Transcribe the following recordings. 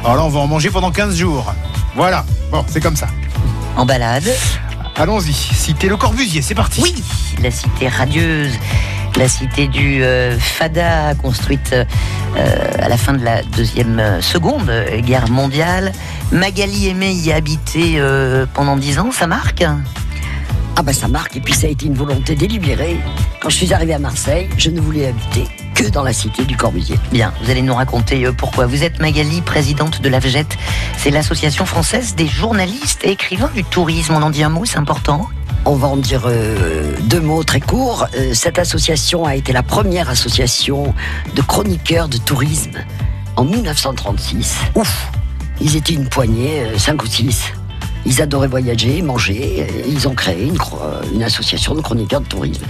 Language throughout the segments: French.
Alors là, on va en manger pendant 15 jours. Voilà, bon, c'est comme ça. En balade Allons-y, cité Le Corbusier, c'est parti. Oui, la cité radieuse, la cité du euh, Fada, construite euh, à la fin de la deuxième, euh, seconde guerre mondiale. Magali aimait y habiter euh, pendant dix ans, ça marque? Ah bah ça marque, et puis ça a été une volonté délibérée. Quand je suis arrivé à Marseille, je ne voulais habiter que dans la cité du Corbusier. Bien, vous allez nous raconter euh, pourquoi. Vous êtes Magali, présidente de l'AFGET. C'est l'association française des journalistes et écrivains du tourisme. On en dit un mot, c'est important. On va en dire euh, deux mots très courts. Euh, cette association a été la première association de chroniqueurs de tourisme en 1936. Ouf Ils étaient une poignée, euh, cinq ou six. Ils adoraient voyager, manger. et Ils ont créé une, association de chroniqueurs de tourisme.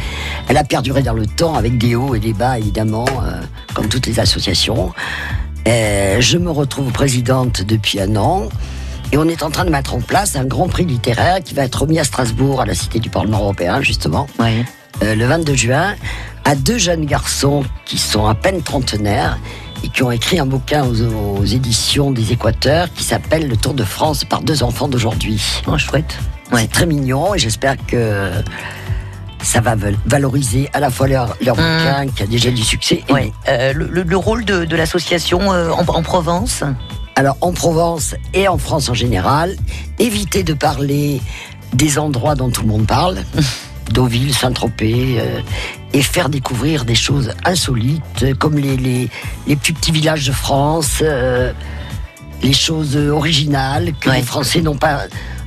Elle a perduré dans le temps avec des hauts et des bas, évidemment, euh, comme toutes les associations. Euh, je me retrouve présidente depuis un an. Et on est en train de mettre en place un grand prix littéraire qui va être remis à Strasbourg, à la Cité du Parlement européen, justement, Oui. euh, le 22 juin, à deux jeunes garçons qui sont à peine trentenaires et qui ont écrit un bouquin aux, aux éditions des Équateurs qui s'appelle Le Tour de France par deux enfants d'aujourd'hui. Oh, chouette. Ouais. C'est très mignon et j'espère que ça va val- valoriser à la fois leur, leur Mmh. bouquin qui a déjà du succès. et Ouais. Euh, le, le- le rôle de, de l'association euh, en, en Provence? Alors en Provence et en France en général, évitez de parler des endroits dont tout le monde parle, Deauville, Saint-Tropez, euh, et faire découvrir des choses insolites, comme les, les, les plus petits villages de France, euh, les choses originales que Ouais. les Français n'ont pas...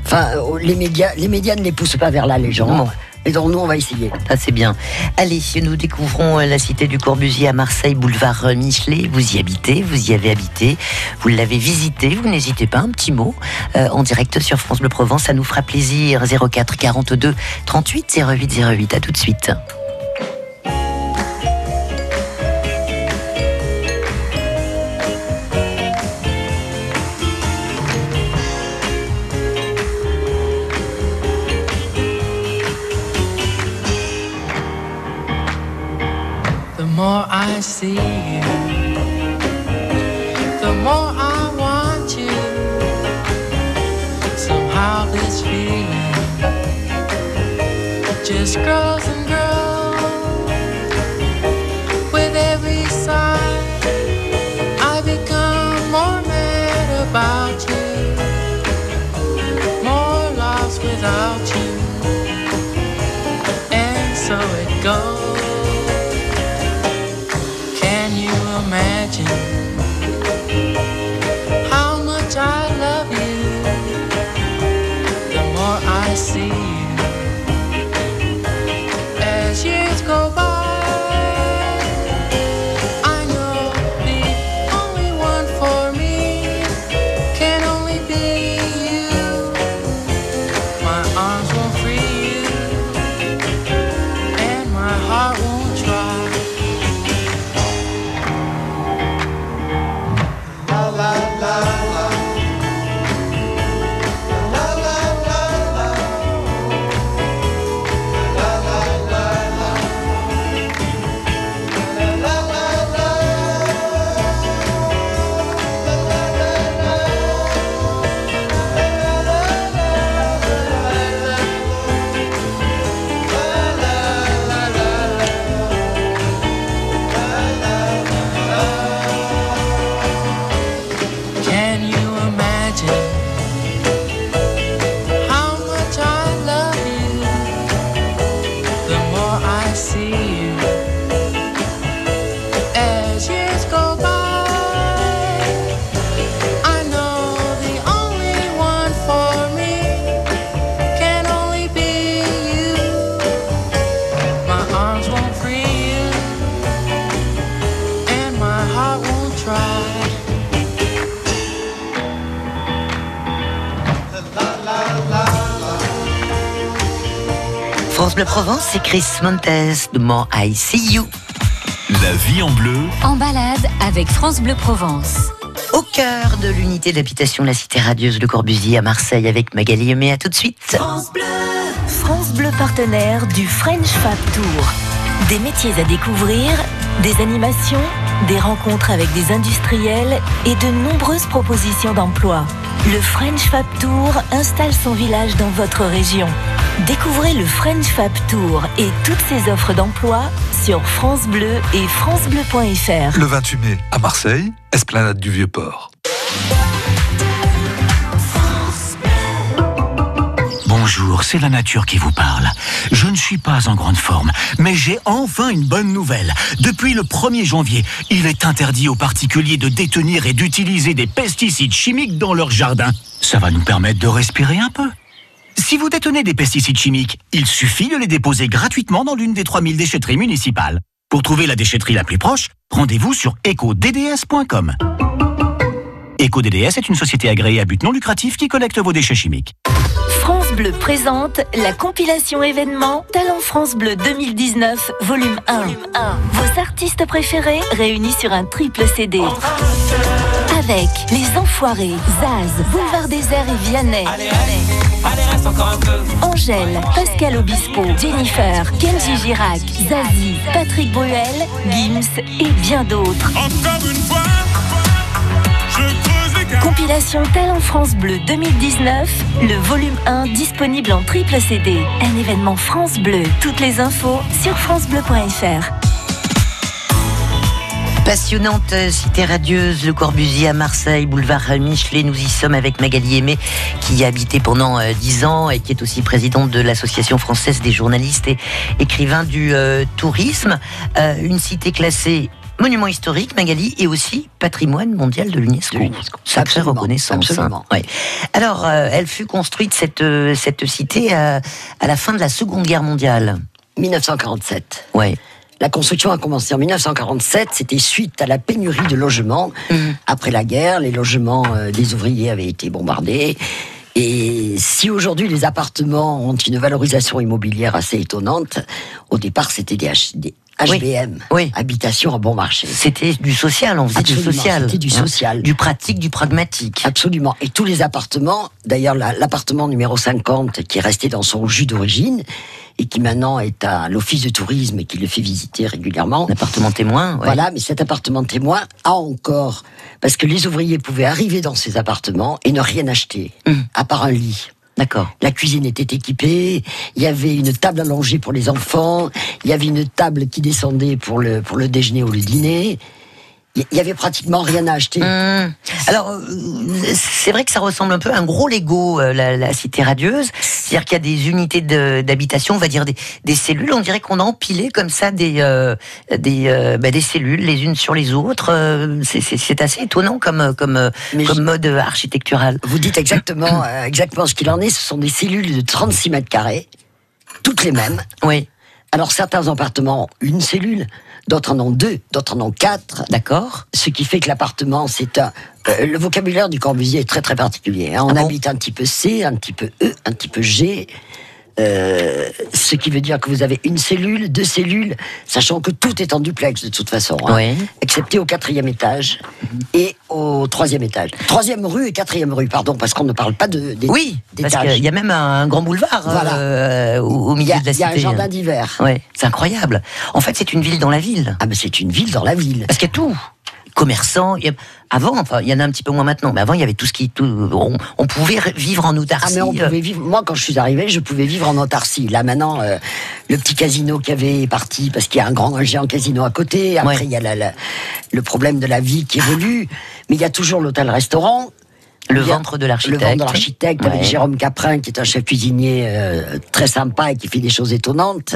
Enfin, euh, les médias, les médias ne les poussent pas vers là, les gens. Non. Et donc nous, on va essayer. Ça, c'est bien. Allez, nous découvrons euh, la cité du Corbusier à Marseille, boulevard Michelet. Vous y habitez, vous y avez habité, vous l'avez visité. Vous n'hésitez pas, un petit mot euh, en direct sur France Bleu Provence. Ça nous fera plaisir. 04 42 38 08 08. À tout de suite. Can go. France Provence, c'est Chris Montes de More I See You. La vie en bleu, En balade avec France Bleu Provence. Au cœur de l'unité d'habitation La Cité Radieuse Le Corbusier à Marseille avec Magali Aimé. À tout de suite. France Bleu partenaire du French Fab Tour. Des métiers à découvrir, des animations, des rencontres avec des industriels et de nombreuses propositions d'emploi. Le French Fab Tour installe son village dans votre région. Découvrez le French Fab Tour et toutes ses offres d'emploi sur France Bleu et francebleu.fr. Le 28 mai, à Marseille, Esplanade du Vieux-Port. Bonjour, c'est la nature qui vous parle. Je ne suis pas en grande forme, mais j'ai enfin une bonne nouvelle. Depuis le 1er janvier, il est interdit aux particuliers de détenir et d'utiliser des pesticides chimiques dans leur jardin. Ça va nous permettre de respirer un peu. Si vous détenez des pesticides chimiques, il suffit de les déposer gratuitement dans l'une des 3000 déchetteries municipales. Pour trouver la déchetterie la plus proche, rendez-vous sur ecodds.com. EcoDDS est une société agréée à but non lucratif qui collecte vos déchets chimiques. France Bleu présente la compilation événement Talent France Bleu 2019, volume 1. Vos artistes préférés réunis sur un triple CD. Avec Les Enfoirés, Zaz, Boulevard Désert et Vianney. Angèle, Pascal Obispo, Jennifer, Kenji Girac, Zazie, Patrick Bruel, Gims et bien d'autres. Compilation Talent France Bleu 2019, le volume 1 disponible en triple CD. Un événement France Bleu. Toutes les infos sur francebleu.fr. Passionnante cité radieuse, le Corbusier à Marseille, boulevard Michelet. Nous y sommes avec Magali Aimé, qui y a habité pendant euh, dix ans et qui est aussi présidente de l'Association française des journalistes et écrivains du euh, tourisme. Euh, une cité classée monument historique, Magali, et aussi patrimoine mondial de l'UNESCO. Sacrée Absolument, reconnaissance. hein. absolument. Ouais. Alors, elle fut construite, cette, cette cité, à, à la fin de la Seconde Guerre mondiale. 1947. Ouais. La construction a commencé en 1947, c'était suite à la pénurie de logements. Mhm. Après la guerre, les logements euh, des ouvriers avaient été bombardés. Et si aujourd'hui les appartements ont une valorisation immobilière assez étonnante, au départ c'était des, HBM, Oui. habitations à bon marché. C'était du social, on faisait du Absolument, social. c'était du hein. social. Du pratique, du pragmatique. Absolument. Et tous les appartements, d'ailleurs la- l'appartement numéro 50 qui est resté dans son jus d'origine et qui maintenant est à l'office de tourisme et qui le fait visiter régulièrement. Un appartement témoin. ouais. Voilà, mais cet appartement témoin a encore, parce que les ouvriers pouvaient arriver dans ces appartements et ne rien acheter, Hum. à part un lit. D'accord. La cuisine était équipée, il y avait une table allongée pour les enfants, il y avait une table qui descendait pour le, pour le déjeuner ou le dîner. Il y avait pratiquement rien à acheter. Hum. Alors, euh, c'est vrai que ça ressemble un peu à un gros Lego, euh, la, la cité radieuse. C'est-à-dire qu'il y a des unités de- d'habitation, on va dire des, des cellules. On dirait qu'on a empilé comme ça des, euh, des, euh, bah, des cellules les unes sur les autres. C'est- assez étonnant comme, comme, Mais comme je- mode architectural. Vous dites exactement, euh, exactement ce qu'il en est. Ce sont des cellules de 36 mètres carrés, toutes les mêmes. Oui, Alors certains appartements ont une cellule, d'autres en ont deux, d'autres en ont quatre. d'accord? Ce qui fait que l'appartement, c'est un. euh, le vocabulaire du Corbusier est très très particulier. hein. On Ah bon? habite un petit peu C, un petit peu E, un petit peu G. euh, ce qui veut dire que vous avez une cellule, deux cellules, sachant que tout est en duplex de toute façon, hein, Oui. excepté au quatrième étage et au troisième étage. Troisième rue et quatrième rue, pardon, parce qu'on ne parle pas de des- Oui, parce qu'il y a même un grand boulevard Voilà. euh, au, au Il y milieu a, de la il y a cité. un jardin d'hiver. Ouais, c'est incroyable. En fait, c'est une ville dans la ville. Ah mais c'est une ville dans la ville. Parce qu'il y a tout. Commerçants. il y a- Avant, enfin, il y en a un petit peu moins maintenant, mais avant, il y avait tout ce qui. Tout, on, on pouvait vivre en Ah autarcie. mais on pouvait vivre. Moi, quand je suis arrivé, je pouvais vivre en autarcie. Là maintenant, euh, le petit casino qui avait est parti parce qu'il y a un grand un géant casino à côté. Après, Ouais. il y a la- la- le problème de la vie qui évolue, mais il y a toujours l'hôtel-restaurant. le ventre de Le l'architecte. ventre de l'architecte avec. Jérôme Caprin, qui est un chef cuisinier euh, très sympa et qui fait des choses étonnantes.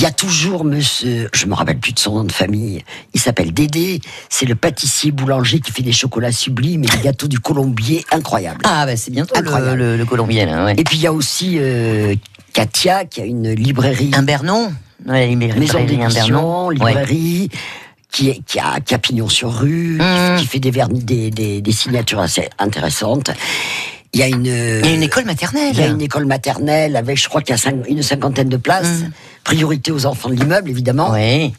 Il y a toujours monsieur, je me rappelle plus de son nom de famille, il s'appelle Dédé, c'est le pâtissier boulanger qui fait des chocolats sublimes et des gâteaux du Colombier incroyables. Ah, bah, c'est bientôt le, Incroyable. le, le Colombien, là, ouais. Et puis il y a aussi euh, Katia qui a une librairie, Un Bernon ouais, librairie- maison librairie d'édition, Ouais. librairie. Qui, est, qui, a, qui a pignon sur rue, qui- Mmh. qui, fait des, vernis, des, des, des signatures assez intéressantes. Il y a une, Il y a une école maternelle. il y a une école maternelle avec, je crois qu'il y a cinq- une cinquantaine de places. Mm. Priorité aux enfants de l'immeuble, évidemment. Oui.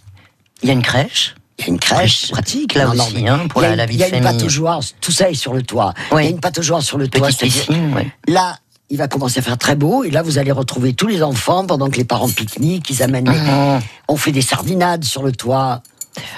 Il y a une crèche. Il y a une crèche. Pratique, là aussi, mais hein, pour il y a la- une- la vie Il y a de une pataugeoire, tout ça est sur le toit. Oui. Il y a une pataugeoire sur le toit. Petite piscine, ouais. Là, il va commencer à faire très beau, et là, vous allez retrouver tous les enfants pendant que les parents pique-niquent, ils amènent. les- Mmh. On fait des sardinades sur le toit.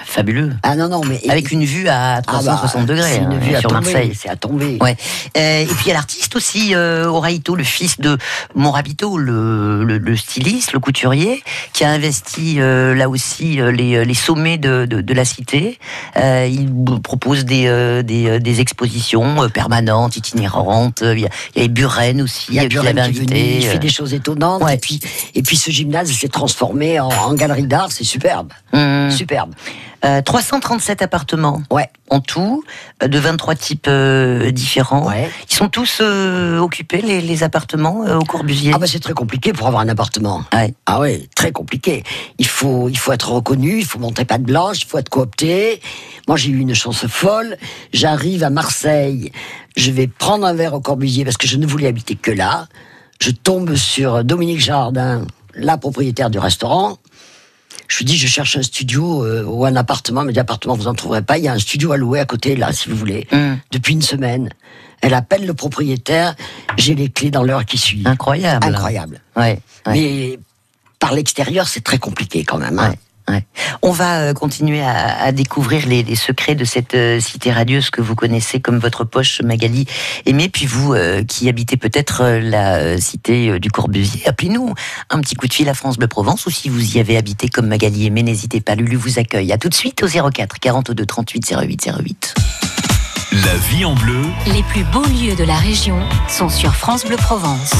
Fabuleux. Ah non, non, mais. Avec une vue à Ah 360 bah, degrés une hein, vue à sur tomber, Marseille. C'est à tomber. Ouais. Euh, et puis il y a l'artiste aussi, euh, Oraito, le fils de Morabito, le, le, le styliste, le couturier, qui a investi euh, là aussi euh, les, les sommets de, de, de la cité. Il propose des, des, des expositions permanentes, itinérantes. Il y a, il y a Buren aussi, Il y a Buren qui venu, il fait des choses étonnantes. Ouais. Et, puis, et puis ce gymnase s'est transformé en, en galerie d'art, c'est superbe. Hum. Superbe. Euh, 337 appartements Ouais. en tout, euh, de 23 types euh, différents. Ouais. Ils sont tous euh, occupés, les, les appartements, euh, au Corbusier Ah bah c'est très compliqué pour avoir un appartement. Ouais. Ah ouais, très compliqué. Il faut, il faut être reconnu, il faut montrer pas de blanche, il faut être coopté. Moi j'ai eu une chance folle. J'arrive à Marseille, je vais prendre un verre au Corbusier parce que je ne voulais habiter que là. Je tombe sur Dominique Jardin, la propriétaire du restaurant. Je lui dis, je cherche un studio euh, ou un appartement. Elle me dit, appartement, vous en trouverez pas. Il y a un studio à louer à côté, là, si vous voulez. Hum. Depuis une semaine. Elle appelle le propriétaire. J'ai les clés dans l'heure qui suit. Incroyable. Incroyable. Ouais, ouais. Mais par l'extérieur, c'est très compliqué quand même. hein. Ouais. Ouais. On va euh, continuer à, à découvrir les, les secrets de cette euh, cité radieuse que vous connaissez comme votre poche, Magali Aimé. Puis vous, euh, qui habitez peut-être euh, la euh, cité euh, du Corbusier, appelez-nous un petit coup de fil à France Bleu Provence ou si vous y avez habité comme Magali Aimé, n'hésitez pas, Lulu vous accueille. À tout de suite au 04 42 38 08 08. La vie en bleu, Les plus beaux lieux de la région sont sur France Bleu Provence.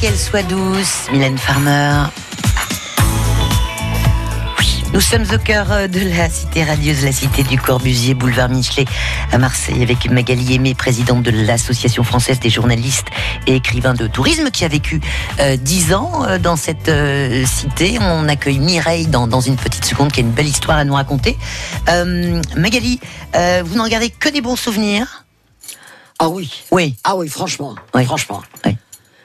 Qu'elle soit douce, Mylène Farmer. Nous sommes au cœur euh, de la cité radieuse, la cité du Corbusier, boulevard Michelet à Marseille, avec Magali Aimé, présidente de l'Association française des journalistes et écrivains de tourisme, qui a vécu euh, dix ans euh, dans cette euh, cité. On accueille Mireille dans, dans une petite seconde, qui a une belle histoire à nous raconter. Magali, vous n'en gardez que des bons souvenirs? Ah oui. Oui. Ah oui, franchement. Oui. Franchement. Oui.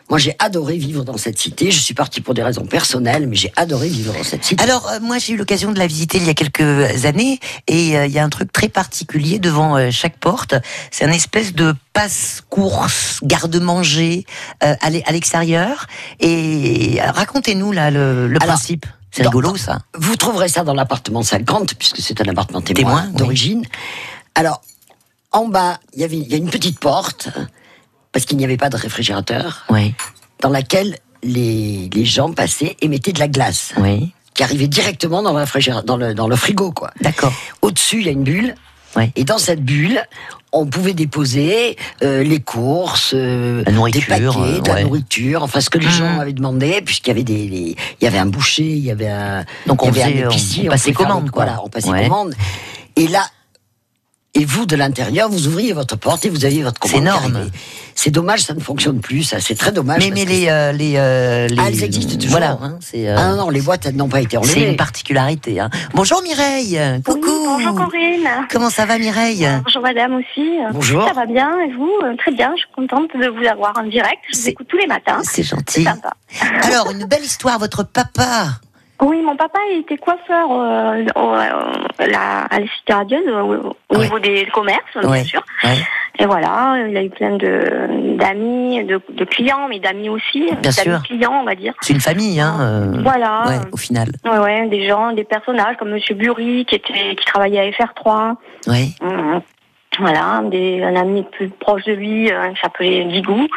Moi, j'ai adoré vivre dans cette cité. Je suis partie pour des raisons personnelles, mais j'ai adoré vivre dans cette cité. Alors, euh, moi, j'ai eu l'occasion de la visiter il y a quelques années et euh, il y a un truc très particulier devant euh, chaque porte. C'est un espèce de passe-course, garde-manger à l'e- à l'extérieur. Et racontez-nous là le, le Alors, principe. C'est rigolo ça. Vous trouverez ça dans l'appartement 50, puisque c'est un appartement témoin, Témoin, oui. d'origine. Alors, en bas, il y avait, il y a une petite porte, parce qu'il n'y avait pas de réfrigérateur, Oui, dans laquelle les, les gens passaient et mettaient de la glace, oui, qui arrivait directement dans le, dans le, dans le frigo, quoi. d'accord. Au-dessus, il y a une bulle. Ouais. Et dans cette bulle, on pouvait déposer euh, les courses, euh, La nourriture, des paquets, euh, de la ouais. nourriture, enfin ce que les Mhm. gens avaient demandé, puisqu'il y avait des, les- il y avait un boucher, il y avait un, Donc on y avait faisait- un on- épicier, on passait commande, quoi. Voilà, on passait Ouais. commande. Et là, et vous de l'intérieur, vous ouvriez votre porte et vous aviez votre commande. C'est énorme. C'est dommage, ça ne fonctionne plus, ça. C'est très dommage. Mais, mais les, euh, les, euh, les- Ah, elles existent toujours. Voilà, hein, c'est euh, Ah non, non, les boîtes, elles n'ont pas été c'est enlevées. une particularité. hein. Bonjour Mireille. Coucou. bonjour Corinne. Comment ça va Mireille? Bonjour madame aussi. Bonjour. Ça va bien et vous? Euh, Très bien, je suis contente de vous avoir en direct. Je vous C'est- écoute tous les matins. C'est gentil. sympa. Alors, une belle histoire, votre papa. Oui, mon papa il était coiffeur euh, au- euh, la- à la cité radieuse au, au Ouais. niveau des commerces, Ouais. bien sûr. Ouais. Et voilà, il a eu plein de d'amis, de, de clients, mais d'amis aussi. Bien sûr. clients, on va dire. C'est une famille, hein. euh, Voilà. Ouais, au final. Ouais, ouais, des gens, des personnages comme Monsieur Bury qui était qui travaillait à FR3. Ouais. Mhm. Voilà, des, un ami plus proche de lui, qui s'appelait Guigou,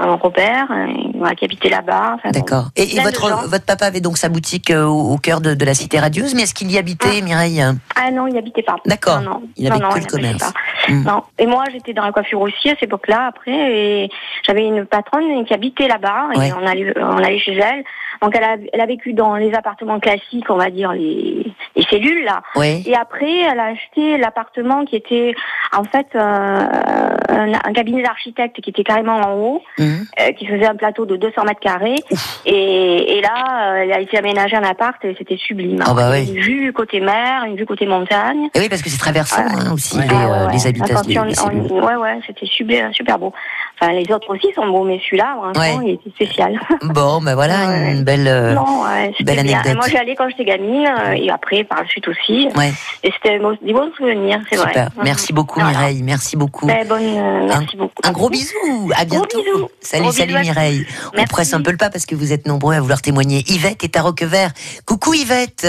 Robert, voilà, qui habitait là-bas. Enfin, bon, D'accord. Et, votre, votre papa avait donc sa boutique euh, au, au cœur de, de la cité radieuse, mais est-ce qu'il y habitait, Mireille? Ah non, il habitait pas. D'accord. Non, non. Il avait non, non, que le commerce. Mm. Non. Et moi, j'étais dans la coiffure aussi à cette époque-là. Après, et j'avais une patronne qui habitait là-bas. Ouais. Et on allait, on allait chez elle. Donc, elle a, elle a vécu dans les appartements classiques, on va dire les, les cellules là. Oui. Et après, elle a acheté l'appartement qui était en fait euh, un, un cabinet d'architecte qui était carrément en haut, Mhm. euh, qui faisait un plateau de 200 mètres carrés. Et, et là, euh, elle a été aménagée un appart et c'était sublime. Ah bah oui. Une vue côté mer, une vue côté montagne. Et oui, parce que c'est traversant hein, aussi Ouais. les, Ah ouais, les habitations. Ouais, ouais, c'était super, super beau. Enfin, les autres aussi sont beaux, mais celui-là, vraiment, Ouais. il était spécial. Bon, ben voilà, Ouais. une belle. euh, non, ouais, belle bien. anecdote. Et Moi, j'y allais quand j'étais gamine, euh, et après, par la suite aussi. Ouais, Et c'était des bons souvenirs, c'est vrai. super. Merci beaucoup, Voilà. Mireille. Merci beaucoup. Ben, bonne, euh, merci beaucoup. Un gros bisou, à bientôt. bisous. Salut, Gros salut bisous à tous. Mireille. On Merci. presse un peu le pas parce que vous êtes nombreux à vouloir témoigner. Yvette est à Roquevert. Coucou Yvette.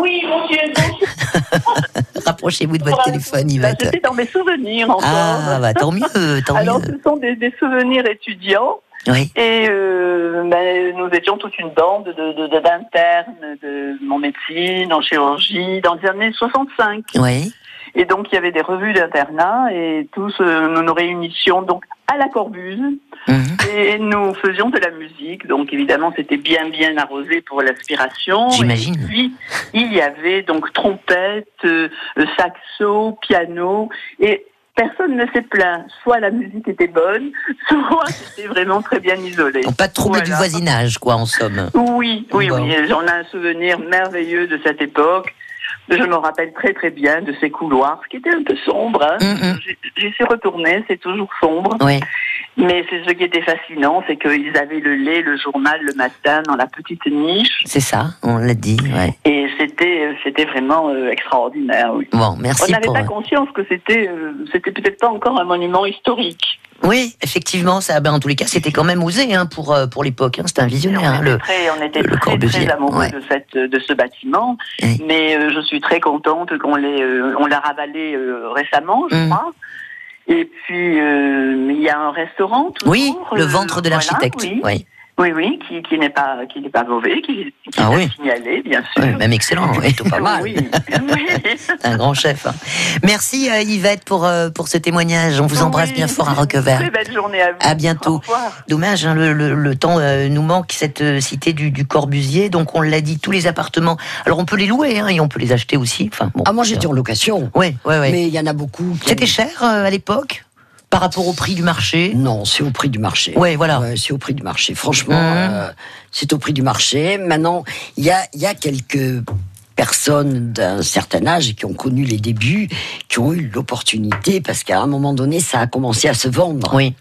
Oui, monsieur, Rapprochez-vous de votre téléphone, Yvette. C'était dans mes souvenirs encore. Ah, bah tant mieux, tant Alors, mieux. Des, des souvenirs étudiants. Oui, Et euh, ben, nous étions toute une bande de- de- de- d'internes de, en médecine, en chirurgie, dans les années 65. oui, Et donc, il y avait des revues d'internat et tous, euh, nous nous réunissions donc à la Corbuse mhm, et nous faisions de la musique. Donc, évidemment, c'était bien, bien arrosé pour l'aspiration. J'imagine. Et puis, il y avait donc trompette, euh, saxo, piano et personne ne s'est plaint. Soit la musique était bonne, soit c'était vraiment très bien isolé. Donc, pas de trouble du voisinage, quoi, en somme. Oui, oui, Bon. oui. J'en ai un souvenir merveilleux de cette époque. Je me rappelle très très bien de ces couloirs, qui étaient un peu sombres. hein. Mhm. J'y- J'y suis retournée, c'est toujours sombre. Oui, Mais c'est ce qui était fascinant, c'est qu'ils avaient le lait, le journal le matin dans la petite niche. c'est ça, on l'a dit. Ouais. Et c'était c'était vraiment euh, extraordinaire. Oui. Bon, On merci n'avait pour. pas conscience que c'était euh, c'était peut-être pas encore un monument historique. Oui, effectivement, ça, ben, en tous les cas, c'était quand même osé hein, pour, euh, pour l'époque. Hein, c'était un visionnaire. hein, on le... était très, on était le très, amoureux ouais. de, cette, de ce bâtiment, Oui. mais euh, je suis très contente qu'on l'ait, euh, on l'a ravalé euh, récemment, je Mm. crois. Et puis euh, il y a un restaurant. Toujours, Oui, le euh, ventre de voilà, l'architecte. oui. oui. Oui, oui, qui, qui n'est pas, qui n'est pas mauvais, qui, qui Ah est oui. signalé, bien sûr. Ouais, même excellent, oui. Plutôt pas mal. Oui, oui. C'est un grand chef. hein. Merci euh, Yvette pour, euh, pour ce témoignage. On vous embrasse Oui. bien fort à Recouvert. Très belle journée à vous. À bientôt. Dommage, hein, le, le- le temps euh, nous manque, cette euh, cité du, du Corbusier. Donc on l'a dit, tous les appartements. Alors on peut les louer hein, et on peut les acheter aussi. Enfin, bon, Ah, moi j'étais en location. Oui, oui, oui. Mais il y en a beaucoup. C'était cher euh, à l'époque? Par rapport au prix du marché Non, c'est au prix du marché. Ouais, voilà. Ouais, c'est au prix du marché. Franchement, Mhm. euh, c'est au prix du marché. Maintenant, il y a, il y a quelques personnes d'un certain âge qui ont connu les débuts, qui ont eu l'opportunité, parce qu'à un moment donné, ça a commencé à se vendre. Oui.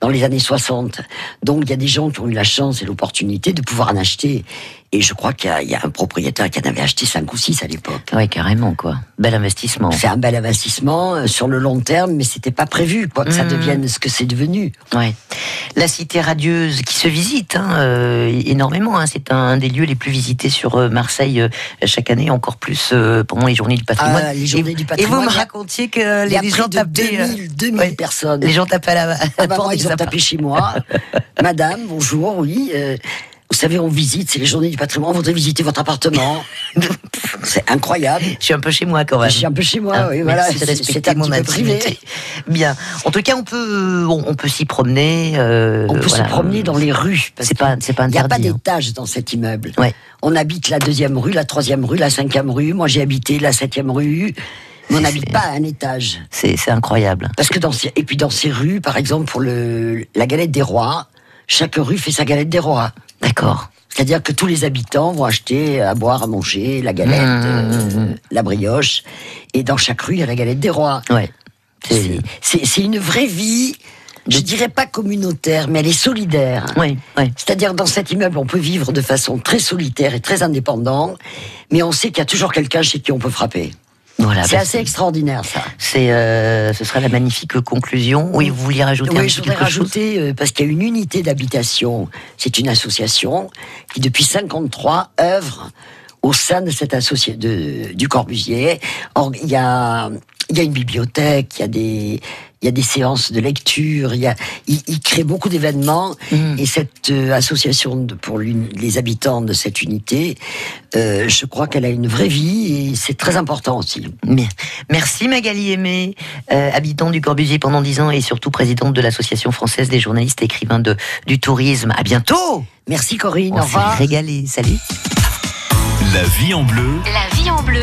Dans les années 60. Donc, il y a des gens qui ont eu la chance et l'opportunité de pouvoir en acheter. Et je crois qu'il y a- il y, a un propriétaire qui en avait acheté 5 ou 6 à l'époque. Oui, carrément, quoi. Bel investissement. C'est un bel investissement euh, sur le long terme, mais c'était pas prévu, quoi, que ça Mhm. devienne ce que c'est devenu. Ouais. La cité radieuse qui se visite hein, euh, énormément. hein. C'est un des lieux les plus visités sur euh, Marseille euh, chaque année, encore plus pendant les journées du patrimoine. Ah, les journées et, du Et patrimoine, vous me racontiez que les gens tapaient. euh, 2000, 2000 ouais. personnes. Les gens tapaient à la, à la Ah bah, porte appartements. tapé chez moi. Madame, bonjour, oui. euh, vous savez, on visite, c'est les journées du patrimoine, on voudrait visiter votre appartement. c'est incroyable. Je suis un peu chez moi quand même. Je suis un peu chez moi, Ah, oui, voilà. C'est un mon petit peu privé. Bien. En tout cas, on peut, on, on peut s'y promener. euh, On peut voilà. se promener dans les rues. C'est pas, c'est pas Il n'y a pas hein. d'étage dans cet immeuble. Ouais. On habite la deuxième rue, la troisième rue, la cinquième rue. Moi, j'ai habité la septième rue. On n'habite pas à un étage. C'est, incroyable. Parce que dans ces, et puis dans ces rues, par exemple, pour le, la galette des rois, chaque rue fait sa galette des rois. D'accord. C'est-à-dire que tous les habitants vont acheter à boire, à manger, la galette, Mmh, euh, mmh, la brioche. Et dans chaque rue, il y a la galette des rois. Ouais. C'est- une vraie vie, je dirais pas communautaire, mais elle est solidaire. Oui, oui. C'est-à-dire dans cet immeuble, on peut vivre de façon très solitaire et très indépendant, mais on sait qu'il y a toujours quelqu'un chez qui on peut frapper. Voilà. C'est bah, assez extraordinaire ça. C'est, euh, ce sera la magnifique conclusion. Oui, vous vouliez rajouter Oui, petit je voudrais quelque chose? rajouter, euh, parce qu'il y a une unité d'habitation, c'est une association qui depuis 53 œuvre au sein de cette association de, du Corbusier. Or, il y a, il y a une bibliothèque, il y a des, il y a des séances de lecture, il y a, il, il crée beaucoup d'événements Mhm. et cette euh, association de, pour les habitants de cette unité, euh, je crois qu'elle a une vraie vie et c'est très important aussi. Bien. Merci Magali Aimé, euh, habitant du Corbusier pendant 10 ans et surtout présidente de l'Association française des journalistes et écrivains de, du tourisme. À bientôt Merci Corinne, On au revoir. régalé. Salut La vie en bleu. La vie en bleu.